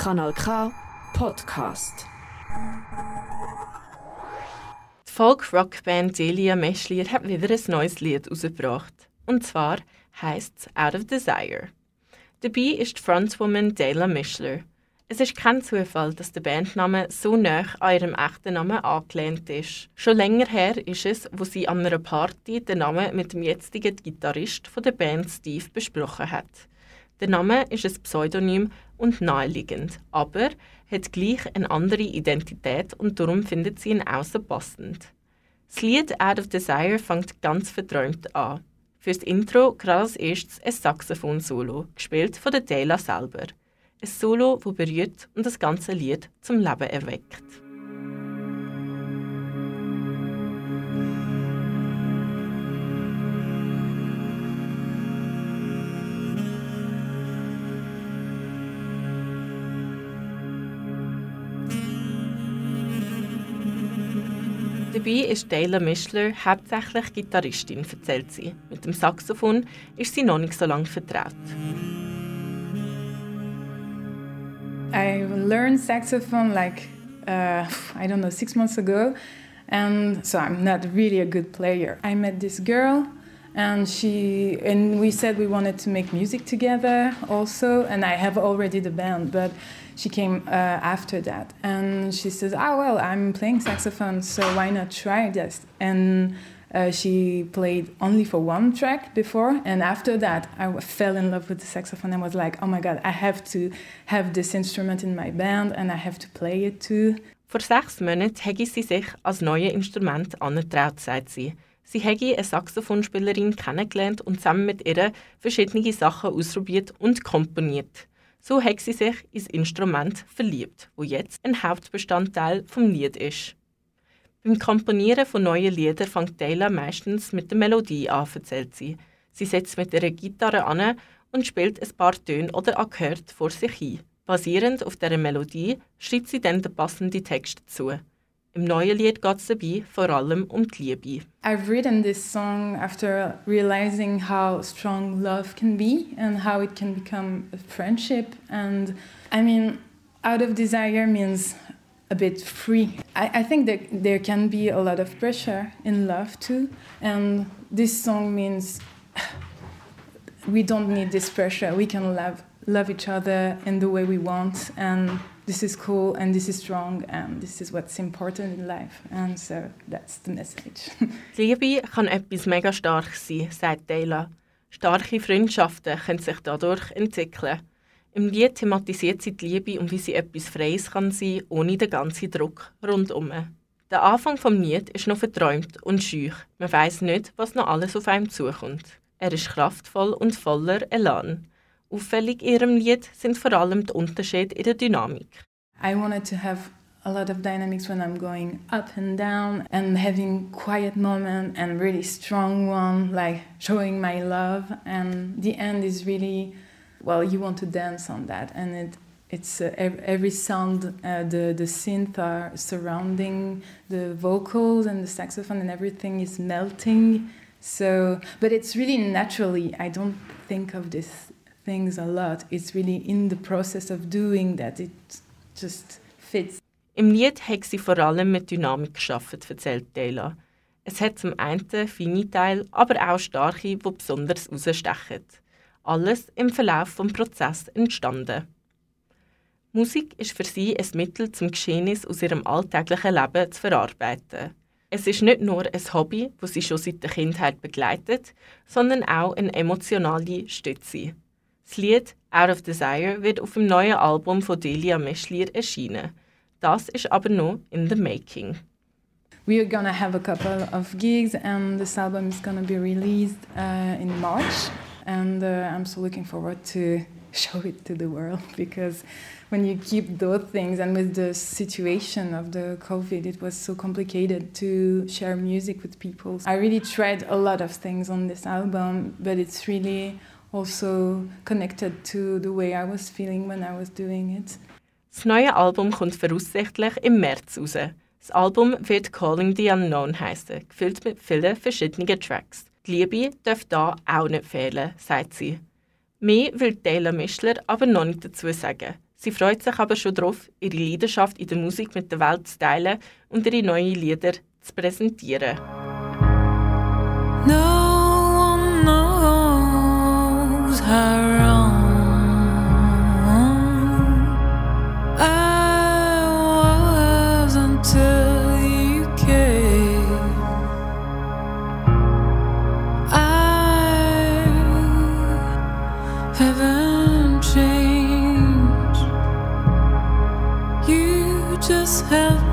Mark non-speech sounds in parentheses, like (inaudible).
Kanal K Podcast. Die Folk-Rock-Band Delia Meschlier hat wieder ein neues Lied herausgebracht. Und zwar heisst es Out of Desire. Dabei ist die Frontwoman Dela Mischler. Es ist kein Zufall, dass der Bandname so nah an ihrem echten Namen angelehnt ist. Schon länger her ist es, wo sie an einer Party den Namen mit dem jetzigen Gitarrist von der Band Steve besprochen hat. Der Name ist ein Pseudonym und naheliegend, aber hat gleich eine andere Identität und darum findet sie ihn außer passend. Das Lied Out of Desire fängt ganz verträumt an. Fürs Intro gerade als erstes ein Saxophon-Solo, gespielt von der Dela selber. Ein Solo, das berührt und das ganze Lied zum Leben erweckt. Dabei ist Dayla Mischler hauptsächlich Gitarristin, erzählt sie. Mit dem Saxophon ist sie noch nicht so lange vertraut. I learned saxophone like uh, I don't know six months ago, and so I'm not really a good player. I met this girl, and she and we said we wanted to make music together also, and I have already the band, but she came uh, after that, and she says, "Ah, well, I'm playing saxophone, so why not try this?" And uh, she played only for one track before, and after that, I fell in love with the saxophone and was like, oh my god, I have to have this instrument in my band and I have to play it too. Vor sechs Monaten hätte sie sich als neue Instrument angetraut, sagt sie. Sie hätte eine Saxophonspielerin kennengelernt und zusammen mit ihr verschiedene Sachen ausprobiert und komponiert. So hat sie sich ins Instrument verliebt, wo jetzt ein Hauptbestandteil vom Lied ist. Beim Komponieren von neuen Liedern fängt Dayla meistens mit der Melodie an, erzählt sie. Sie setzt mit ihrer Gitarre an und spielt ein paar Töne oder Akkorde vor sich hin. Basierend auf dieser Melodie schreibt sie dann den passenden Text dazu. Im neuen Lied geht es vor allem um die Liebe. I've written this song after realizing how strong love can be and how it can become a friendship. And I mean, out of desire means a bit free. I, I think that there can be a lot of pressure in love too. And this song means (sighs) we don't need this pressure. We can love love each other in the way we want and this is cool and this is strong and this is what's important in life. And so that's the message. (laughs) Liebe kann etwas mega stark sein, sagt Dayla. Starke Freundschaften können sich dadurch entwickeln. Im Lied thematisiert sie die Liebe und wie sie etwas Freies kann sein, ohne den ganzen Druck rundum. Der Anfang vom Lied ist noch verträumt und schüch. Man weiß nicht, was noch alles auf einem zukommt. Er ist kraftvoll und voller Elan. Auffällig in ihrem Lied sind vor allem die Unterschiede in der Dynamik. I wanted to have a lot of dynamics when I'm going up and down and having quiet moment and really strong one, like showing my love. And the end is really well, you want to dance on that, and it it's uh, every sound uh, the the synth are surrounding the vocals and the saxophone and everything is melting. So, but it's really naturally. I don't think of these things a lot. It's really in the process of doing that it just fits. Im Lied hat sie vor allem mit Dynamik geschafft, erzählt Dela. Es hat zum einen feine Teile, aber auch starke, die besonders herausstechen. Alles im Verlauf des Prozesses entstanden. Musik ist für sie ein Mittel, zum Geschehnis aus ihrem alltäglichen Leben zu verarbeiten. Es ist nicht nur ein Hobby, das sie schon seit der Kindheit begleitet, sondern auch eine emotionale Stütze. Das Lied Out of Desire wird auf dem neuen Album von Delia Meschlier erscheinen. Das ist aber noch in the making. We are gonna have a couple of gigs and this album is gonna be released uh, in March. and uh, I'm so looking forward to (laughs) show it to the world (laughs) because when you keep those things and with the situation of the covid it was so complicated to share music with people i really tried a lot of things on this album but it's really also connected to the way i was feeling when i was doing it Das neue Album kommt voraussichtlich im März raus. Das Album wird Calling the Unknown heißen, gefüllt mit vielen verschiedenen Tracks. Die Liebe darf da auch nicht fehlen, sagt sie. Mehr will Taylor Mischler aber noch nicht dazu sagen. Sie freut sich aber schon darauf, ihre Leidenschaft in der Musik mit der Welt zu teilen und ihre neuen Lieder zu präsentieren. help.